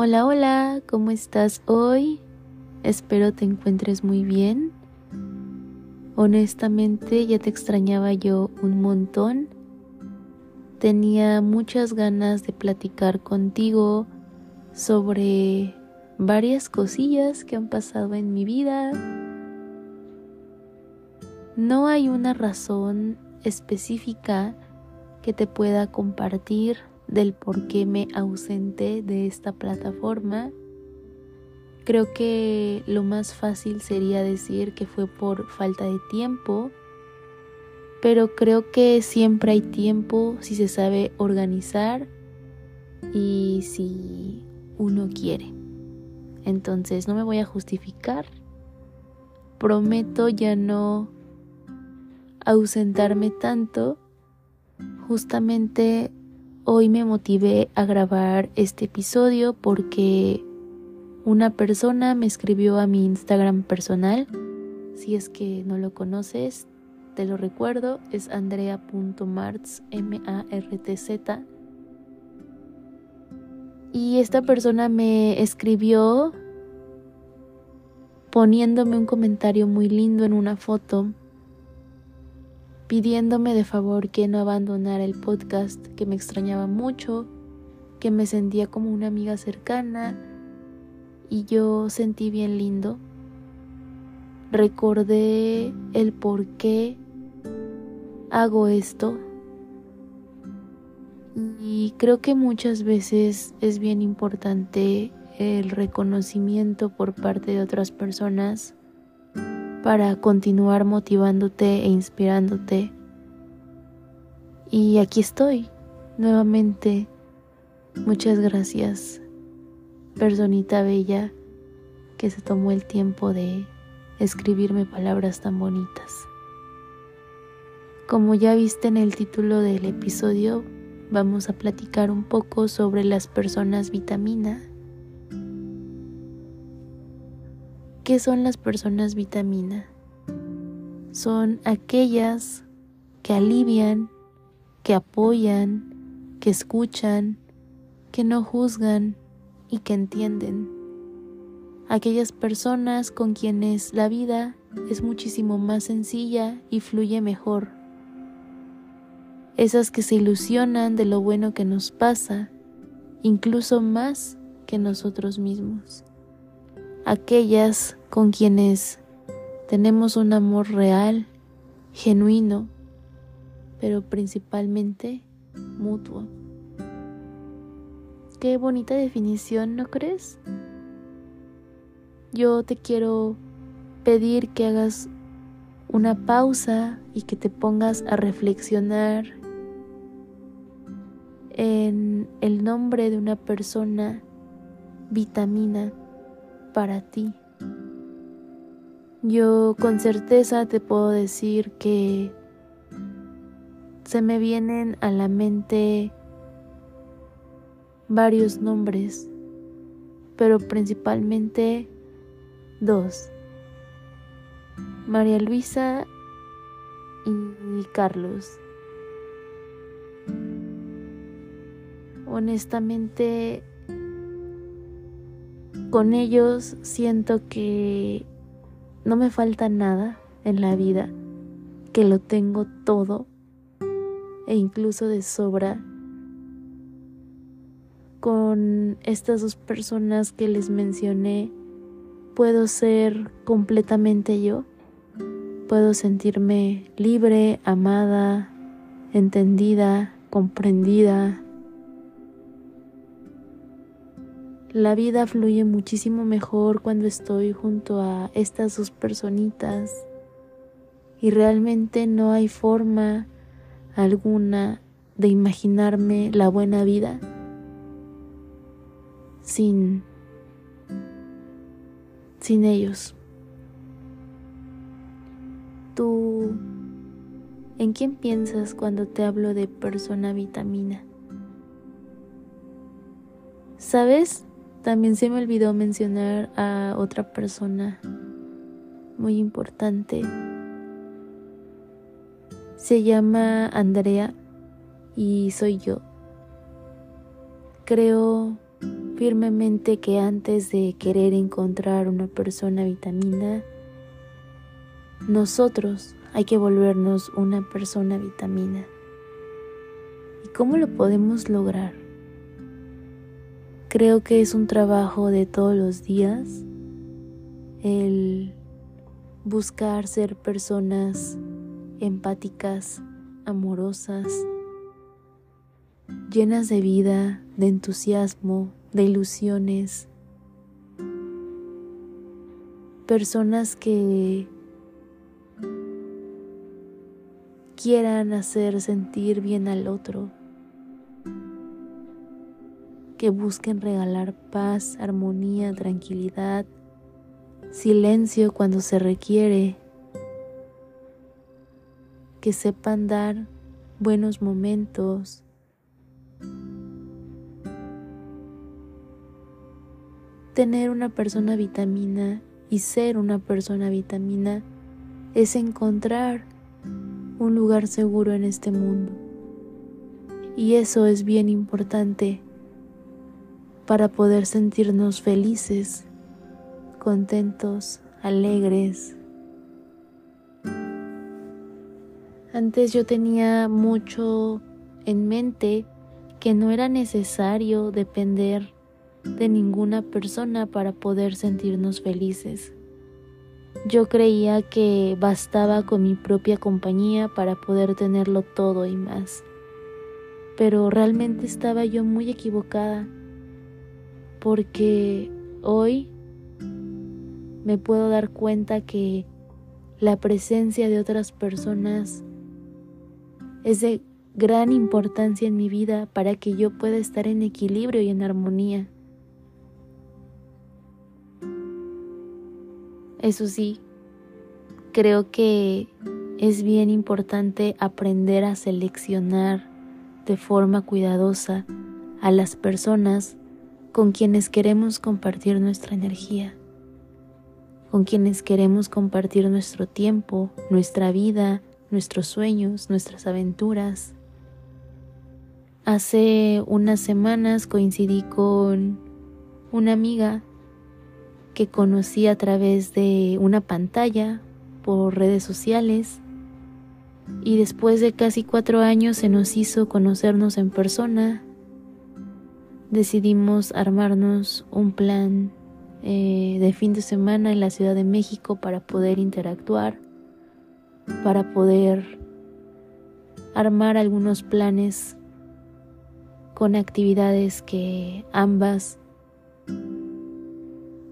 Hola, hola, ¿cómo estás hoy? Espero te encuentres muy bien. Honestamente ya te extrañaba yo un montón. Tenía muchas ganas de platicar contigo sobre varias cosillas que han pasado en mi vida. No hay una razón específica que te pueda compartir del por qué me ausenté de esta plataforma. Creo que lo más fácil sería decir que fue por falta de tiempo, pero creo que siempre hay tiempo si se sabe organizar y si uno quiere. Entonces no me voy a justificar. Prometo ya no ausentarme tanto. Justamente Hoy me motivé a grabar este episodio porque una persona me escribió a mi Instagram personal. Si es que no lo conoces, te lo recuerdo, es andrea.martz, M-A-R-T-Z. Y esta persona me escribió poniéndome un comentario muy lindo en una foto pidiéndome de favor que no abandonara el podcast, que me extrañaba mucho, que me sentía como una amiga cercana y yo sentí bien lindo. Recordé el por qué hago esto y creo que muchas veces es bien importante el reconocimiento por parte de otras personas para continuar motivándote e inspirándote. Y aquí estoy, nuevamente. Muchas gracias, personita bella, que se tomó el tiempo de escribirme palabras tan bonitas. Como ya viste en el título del episodio, vamos a platicar un poco sobre las personas vitamina ¿Qué son las personas vitamina? Son aquellas que alivian, que apoyan, que escuchan, que no juzgan y que entienden. Aquellas personas con quienes la vida es muchísimo más sencilla y fluye mejor. Esas que se ilusionan de lo bueno que nos pasa, incluso más que nosotros mismos aquellas con quienes tenemos un amor real, genuino, pero principalmente mutuo. Qué bonita definición, ¿no crees? Yo te quiero pedir que hagas una pausa y que te pongas a reflexionar en el nombre de una persona vitamina para ti. Yo con certeza te puedo decir que se me vienen a la mente varios nombres, pero principalmente dos. María Luisa y Carlos. Honestamente, con ellos siento que no me falta nada en la vida, que lo tengo todo e incluso de sobra. Con estas dos personas que les mencioné, puedo ser completamente yo. Puedo sentirme libre, amada, entendida, comprendida, La vida fluye muchísimo mejor cuando estoy junto a estas dos personitas y realmente no hay forma alguna de imaginarme la buena vida sin sin ellos. ¿Tú en quién piensas cuando te hablo de persona vitamina? ¿Sabes? También se me olvidó mencionar a otra persona muy importante. Se llama Andrea y soy yo. Creo firmemente que antes de querer encontrar una persona vitamina, nosotros hay que volvernos una persona vitamina. ¿Y cómo lo podemos lograr? Creo que es un trabajo de todos los días el buscar ser personas empáticas, amorosas, llenas de vida, de entusiasmo, de ilusiones, personas que quieran hacer sentir bien al otro, que busquen regalar paz, armonía, tranquilidad, silencio cuando se requiere, que sepan dar buenos momentos, tener una persona vitamina y ser una persona vitamina es encontrar un lugar seguro en este mundo. Y eso es bien importante para poder sentirnos felices, contentos, alegres. Antes yo tenía mucho en mente que no era necesario depender de ninguna persona para poder sentirnos felices. Yo creía que bastaba con mi propia compañía para poder tenerlo todo y más. Pero realmente estaba yo muy equivocada porque hoy me puedo dar cuenta que la presencia de otras personas es de gran importancia en mi vida para que yo pueda estar en equilibrio y en armonía. Eso sí, creo que es bien importante aprender a seleccionar de forma cuidadosa a las personas con quienes queremos compartir nuestra energía, con quienes queremos compartir nuestro tiempo, nuestra vida, nuestros sueños, nuestras aventuras. Hace unas semanas coincidí con una amiga que conocí a través de una pantalla por redes sociales y después de casi cuatro años se nos hizo conocernos en persona. Decidimos armarnos un plan eh, de fin de semana en la Ciudad de México para poder interactuar, para poder armar algunos planes con actividades que ambas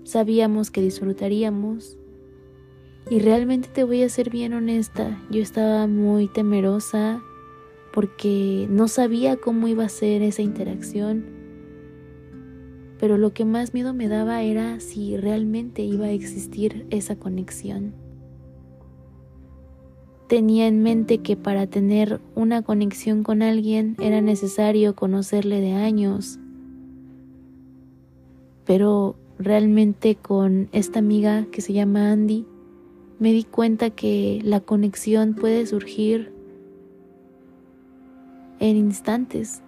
sabíamos que disfrutaríamos. Y realmente te voy a ser bien honesta, yo estaba muy temerosa porque no sabía cómo iba a ser esa interacción. Pero lo que más miedo me daba era si realmente iba a existir esa conexión. Tenía en mente que para tener una conexión con alguien era necesario conocerle de años. Pero realmente con esta amiga que se llama Andy, me di cuenta que la conexión puede surgir en instantes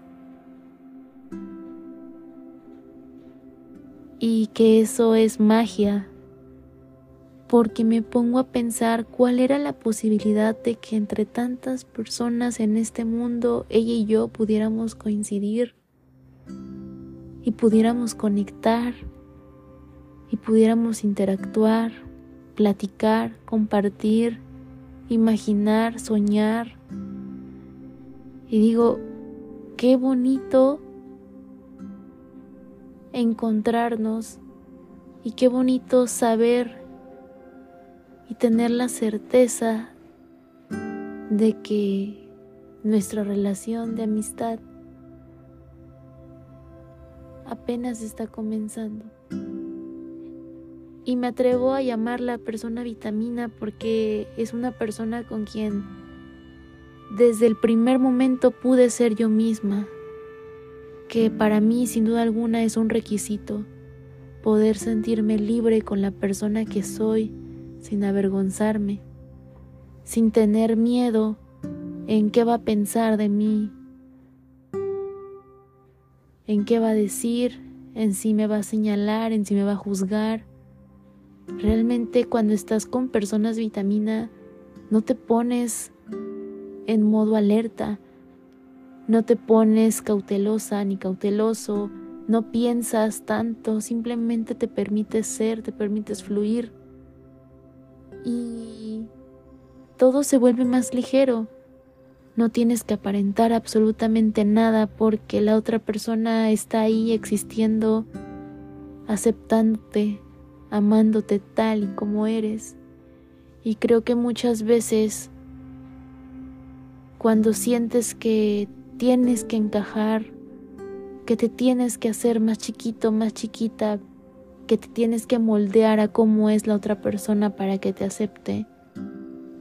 y que eso es magia porque me pongo a pensar cuál era la posibilidad de que entre tantas personas en este mundo ella y yo pudiéramos coincidir y pudiéramos conectar y pudiéramos interactuar, platicar, compartir, imaginar, soñar. Y digo, qué bonito encontrarnos y qué bonito saber y tener la certeza de que nuestra relación de amistad apenas está comenzando. Y me atrevo a llamarla persona vitamina porque es una persona con quien desde el primer momento pude ser yo misma, que para mí sin duda alguna es un requisito poder sentirme libre con la persona que soy sin avergonzarme, sin tener miedo en qué va a pensar de mí, en qué va a decir, en sí me va a señalar, en sí me va a juzgar. Realmente cuando estás con personas vitamina, no te pones en modo alerta, no te pones cautelosa ni cauteloso, no piensas tanto, simplemente te permites ser, te permites fluir y todo se vuelve más ligero. No tienes que aparentar absolutamente nada porque la otra persona está ahí existiendo, aceptándote, amándote tal y como eres. Y creo que muchas veces cuando sientes que tienes que encajar, que te tienes que hacer más chiquito, más chiquita, que te tienes que moldear a cómo es la otra persona para que te acepte,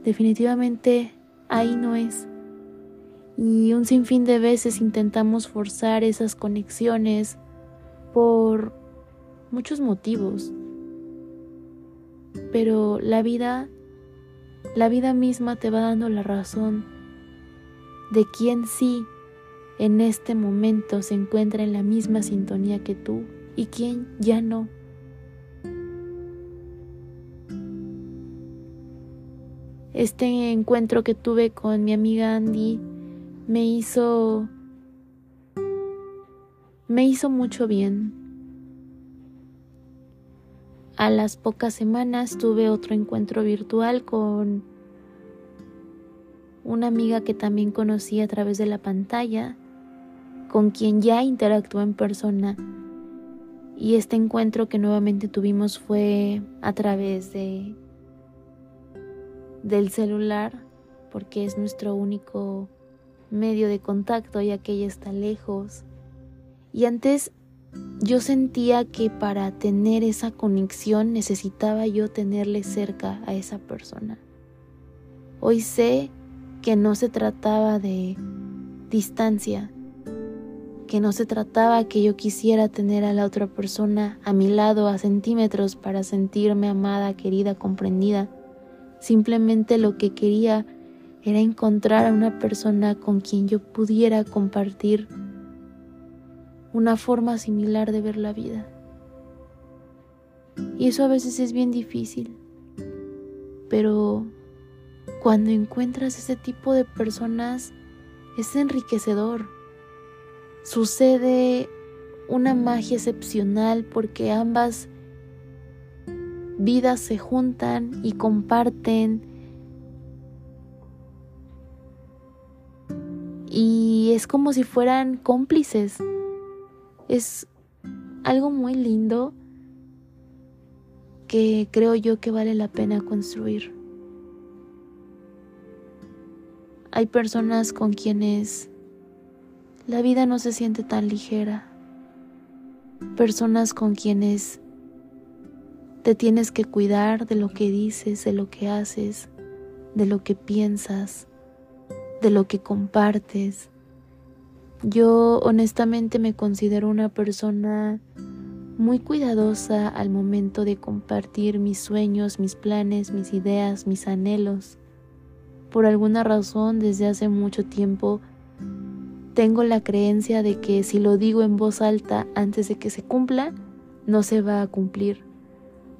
definitivamente ahí no es. Y un sinfín de veces intentamos forzar esas conexiones por muchos motivos. Pero la vida, la vida misma te va dando la razón de quién sí en este momento se encuentra en la misma sintonía que tú y quién ya no. Este encuentro que tuve con mi amiga Andy me hizo me hizo mucho bien. A las pocas semanas tuve otro encuentro virtual con una amiga que también conocí a través de la pantalla, con quien ya interactuó en persona. Y este encuentro que nuevamente tuvimos fue a través de del celular, porque es nuestro único medio de contacto ya que ella está lejos. Y antes yo sentía que para tener esa conexión necesitaba yo tenerle cerca a esa persona. Hoy sé que no se trataba de distancia, que no se trataba que yo quisiera tener a la otra persona a mi lado a centímetros para sentirme amada, querida, comprendida. Simplemente lo que quería era encontrar a una persona con quien yo pudiera compartir una forma similar de ver la vida. Y eso a veces es bien difícil, pero cuando encuentras ese tipo de personas es enriquecedor. Sucede una magia excepcional porque ambas vidas se juntan y comparten y es como si fueran cómplices. Es algo muy lindo que creo yo que vale la pena construir. Hay personas con quienes la vida no se siente tan ligera. Personas con quienes te tienes que cuidar de lo que dices, de lo que haces, de lo que piensas de lo que compartes. Yo honestamente me considero una persona muy cuidadosa al momento de compartir mis sueños, mis planes, mis ideas, mis anhelos. Por alguna razón, desde hace mucho tiempo, tengo la creencia de que si lo digo en voz alta antes de que se cumpla, no se va a cumplir.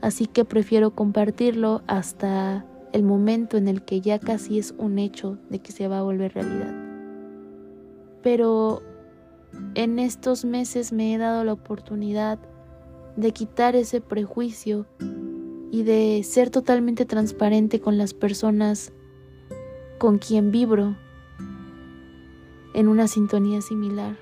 Así que prefiero compartirlo hasta el momento en el que ya casi es un hecho de que se va a volver realidad. Pero en estos meses me he dado la oportunidad de quitar ese prejuicio y de ser totalmente transparente con las personas con quien vibro en una sintonía similar.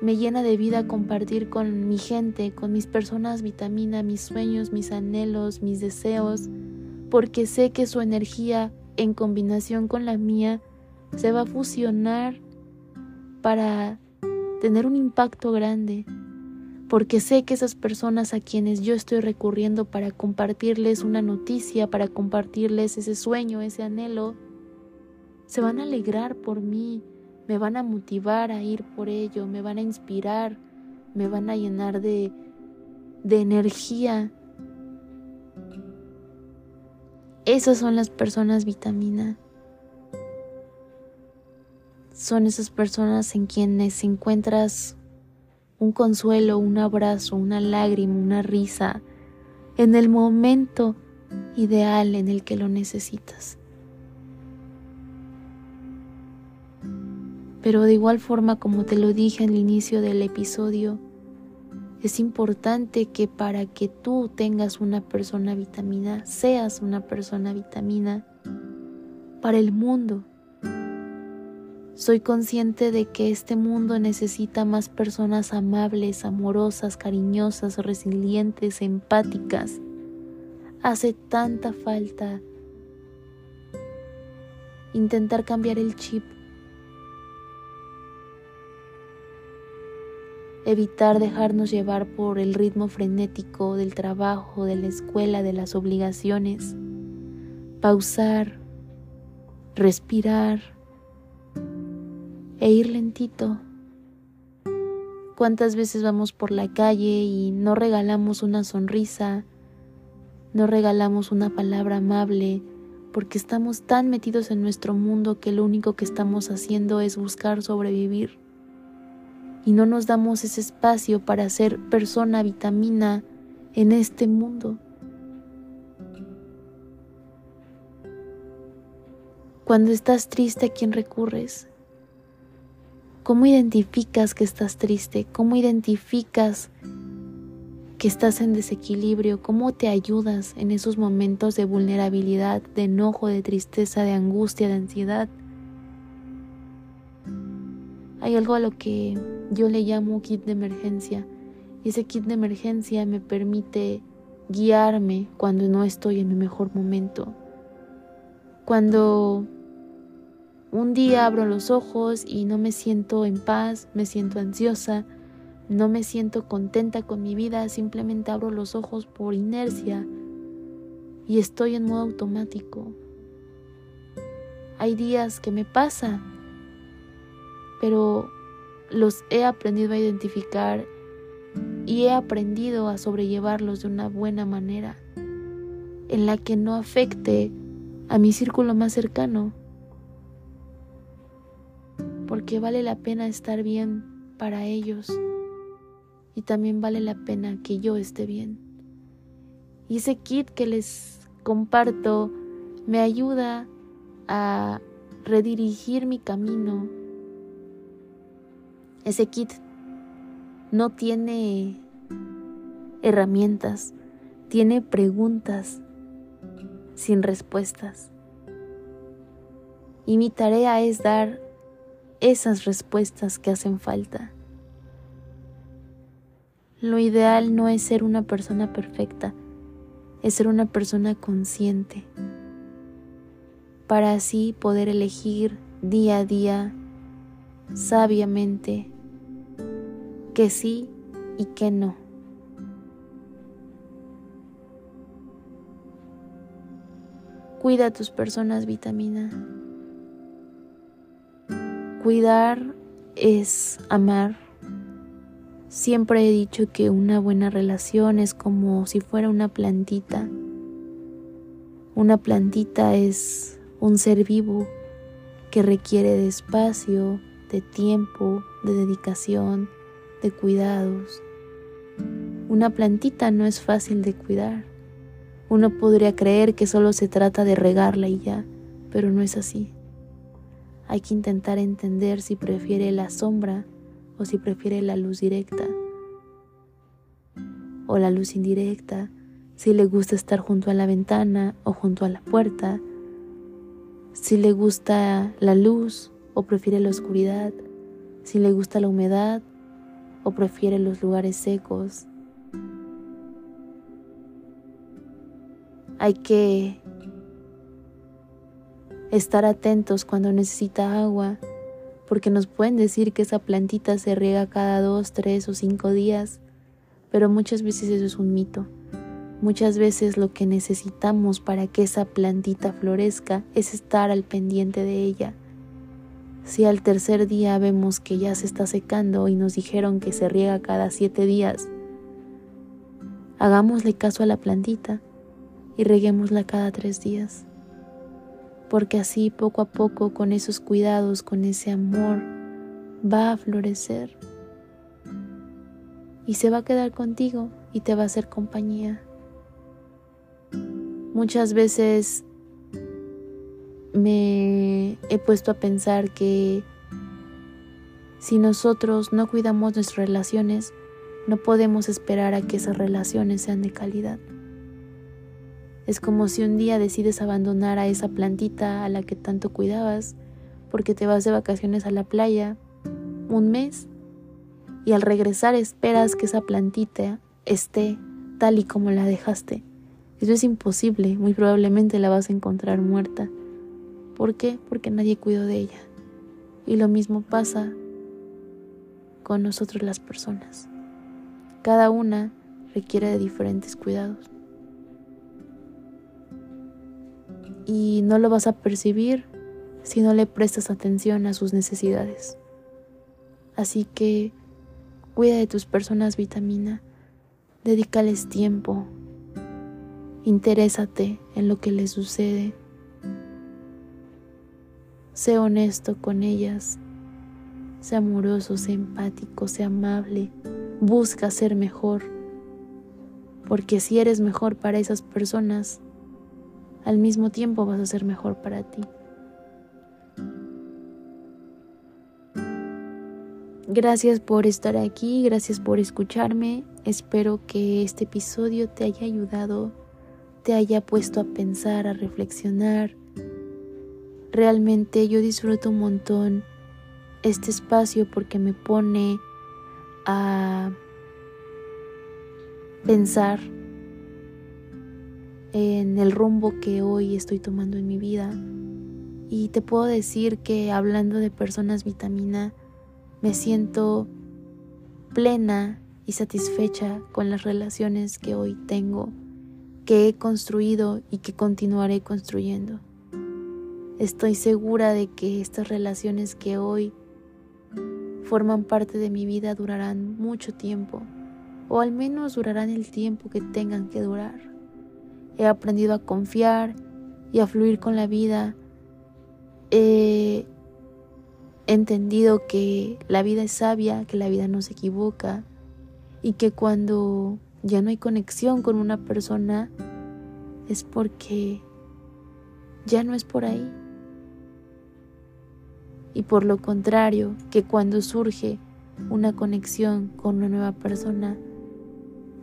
Me llena de vida compartir con mi gente, con mis personas vitamina, mis sueños, mis anhelos, mis deseos, porque sé que su energía en combinación con la mía se va a fusionar para tener un impacto grande, porque sé que esas personas a quienes yo estoy recurriendo para compartirles una noticia, para compartirles ese sueño, ese anhelo, se van a alegrar por mí, me van a motivar a ir por ello, me van a inspirar, me van a llenar de, de energía. Esas son las personas vitamina. Son esas personas en quienes encuentras un consuelo, un abrazo, una lágrima, una risa, en el momento ideal en el que lo necesitas. Pero de igual forma, como te lo dije al inicio del episodio, es importante que para que tú tengas una persona vitamina, seas una persona vitamina para el mundo. Soy consciente de que este mundo necesita más personas amables, amorosas, cariñosas, resilientes, empáticas. Hace tanta falta intentar cambiar el chip evitar dejarnos llevar por el ritmo frenético del trabajo, de la escuela, de las obligaciones, pausar, respirar e ir lentito. ¿Cuántas veces vamos por la calle y no regalamos una sonrisa, no regalamos una palabra amable, porque estamos tan metidos en nuestro mundo que lo único que estamos haciendo es buscar sobrevivir? Y no nos damos ese espacio para ser persona vitamina en este mundo. Cuando estás triste, ¿a quién recurres? ¿Cómo identificas que estás triste? ¿Cómo identificas que estás en desequilibrio? ¿Cómo te ayudas en esos momentos de vulnerabilidad, de enojo, de tristeza, de angustia, de ansiedad? Hay algo a lo que yo le llamo kit de emergencia. Y ese kit de emergencia me permite guiarme cuando no estoy en mi mejor momento. Cuando un día abro los ojos y no me siento en paz, me siento ansiosa, no me siento contenta con mi vida, simplemente abro los ojos por inercia y estoy en modo automático. Hay días que me pasa, pero los he aprendido a identificar y he aprendido a sobrellevarlos de una buena manera, en la que no afecte a mi círculo más cercano, porque vale la pena estar bien para ellos y también vale la pena que yo esté bien. Y ese kit que les comparto me ayuda a redirigir mi camino ese kit no tiene herramientas, tiene preguntas sin respuestas. Y mi tarea es dar esas respuestas que hacen falta. Lo ideal no es ser una persona perfecta, es ser una persona consciente, para así poder elegir día a día sabiamente que sí y que no. Cuida a tus personas, vitamina. Cuidar es amar. Siempre he dicho que una buena relación es como si fuera una plantita. Una plantita es un ser vivo que requiere de espacio, de tiempo, de dedicación, de cuidados. Una plantita no es fácil de cuidar. Uno podría creer que solo se trata de regarla y ya, pero no es así. Hay que intentar entender si prefiere la sombra o si prefiere la luz directa o la luz indirecta, si le gusta estar junto a la ventana o junto a la puerta, si le gusta la luz o prefiere la oscuridad, si le gusta la humedad o prefiere los lugares secos. Hay que estar atentos cuando necesita agua, porque nos pueden decir que esa plantita se riega cada dos, tres o cinco días, pero muchas veces eso es un mito. Muchas veces lo que necesitamos para que esa plantita florezca es estar al pendiente de ella si al tercer día vemos que ya se está secando y nos dijeron que se riega cada siete días, hagámosle caso a la plantita y reguémosla cada tres días. Porque así poco a poco, con esos cuidados, con ese amor, va a florecer. y se va a quedar contigo y te va a hacer compañía. Muchas veces me he puesto a pensar que si nosotros no cuidamos nuestras relaciones, no podemos esperar a que esas relaciones sean de calidad. Es como si un día decides abandonar a esa plantita a la que tanto cuidabas porque te vas de vacaciones a la playa un mes y al regresar esperas que esa plantita esté tal y como la dejaste. Eso es imposible, muy probablemente la vas a encontrar muerta. ¿Por qué? Porque nadie cuidó de ella. Y lo mismo pasa con nosotros las personas. Cada una requiere de diferentes cuidados. Y no lo vas a percibir si no le prestas atención a sus necesidades. Así que cuida de tus personas vitamina, dedícales tiempo, interésate en lo que les sucede, sé honesto con ellas, sé amoroso, sé empático, sé amable, busca ser mejor, porque si eres mejor para esas personas, al mismo tiempo vas a ser mejor para ti. Gracias por estar aquí, gracias por escucharme. Espero que este episodio te haya ayudado, te haya puesto a pensar, a reflexionar. Realmente yo disfruto un montón este espacio porque me pone a pensar en el rumbo que hoy estoy tomando en mi vida. Y te puedo decir que hablando de personas vitamina, me siento plena y satisfecha con las relaciones que hoy tengo, que he construido y que continuaré construyendo. Estoy segura de que estas relaciones que hoy forman parte de mi vida durarán mucho tiempo, o al menos durarán el tiempo que tengan que durar. He aprendido a confiar y a fluir con la vida. He entendido que la vida es sabia, que la vida no se equivoca y que cuando ya no hay conexión con una persona es porque ya no es por ahí. Y por lo contrario, que cuando surge una conexión con una nueva persona,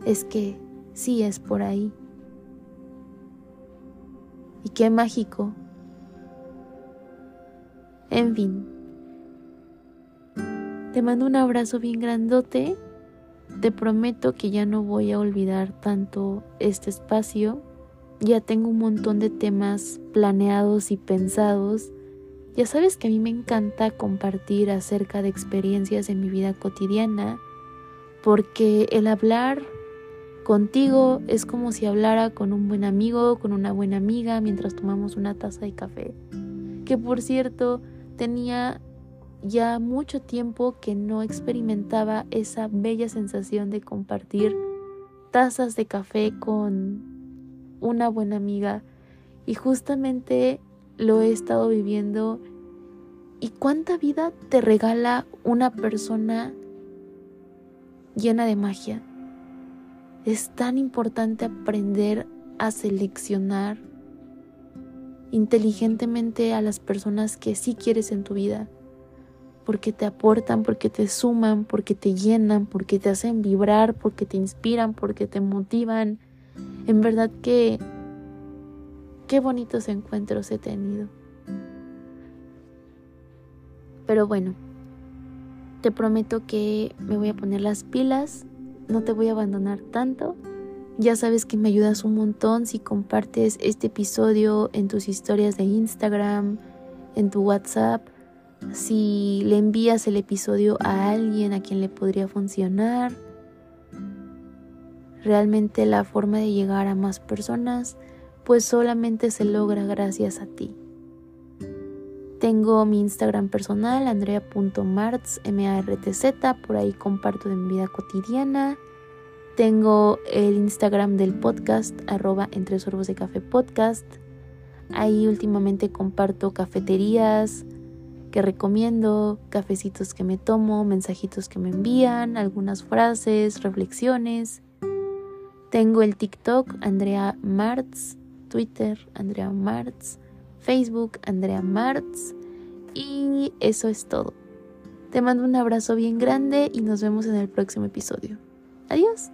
es que sí es por ahí. Y qué mágico. En fin. Te mando un abrazo bien grandote. Te prometo que ya no voy a olvidar tanto este espacio. Ya tengo un montón de temas planeados y pensados. Ya sabes que a mí me encanta compartir acerca de experiencias en mi vida cotidiana, porque el hablar contigo es como si hablara con un buen amigo, con una buena amiga mientras tomamos una taza de café. Que por cierto, tenía ya mucho tiempo que no experimentaba esa bella sensación de compartir tazas de café con una buena amiga y justamente lo he estado viviendo y cuánta vida te regala una persona llena de magia. Es tan importante aprender a seleccionar inteligentemente a las personas que sí quieres en tu vida porque te aportan, porque te suman, porque te llenan, porque te hacen vibrar, porque te inspiran, porque te motivan. En verdad que qué bonitos encuentros he tenido. Pero bueno, te prometo que me voy a poner las pilas, no te voy a abandonar tanto. Ya sabes que me ayudas un montón si compartes este episodio en tus historias de Instagram, en tu WhatsApp si le envías el episodio a alguien a quien le podría funcionar. Realmente la forma de llegar a más personas pues solamente se logra gracias a ti. Tengo mi Instagram personal, andrea.martz, M-A-R-T-Z, por ahí comparto de mi vida cotidiana. Tengo el Instagram del podcast, arroba entre sorbos de café podcast. Ahí últimamente comparto cafeterías, que recomiendo, cafecitos que me tomo, mensajitos que me envían, algunas frases, reflexiones. Tengo el TikTok Andrea Martz, Twitter, Andrea Martz, Facebook, Andrea Martz. Y eso es todo. Te mando un abrazo bien grande y nos vemos en el próximo episodio. Adiós.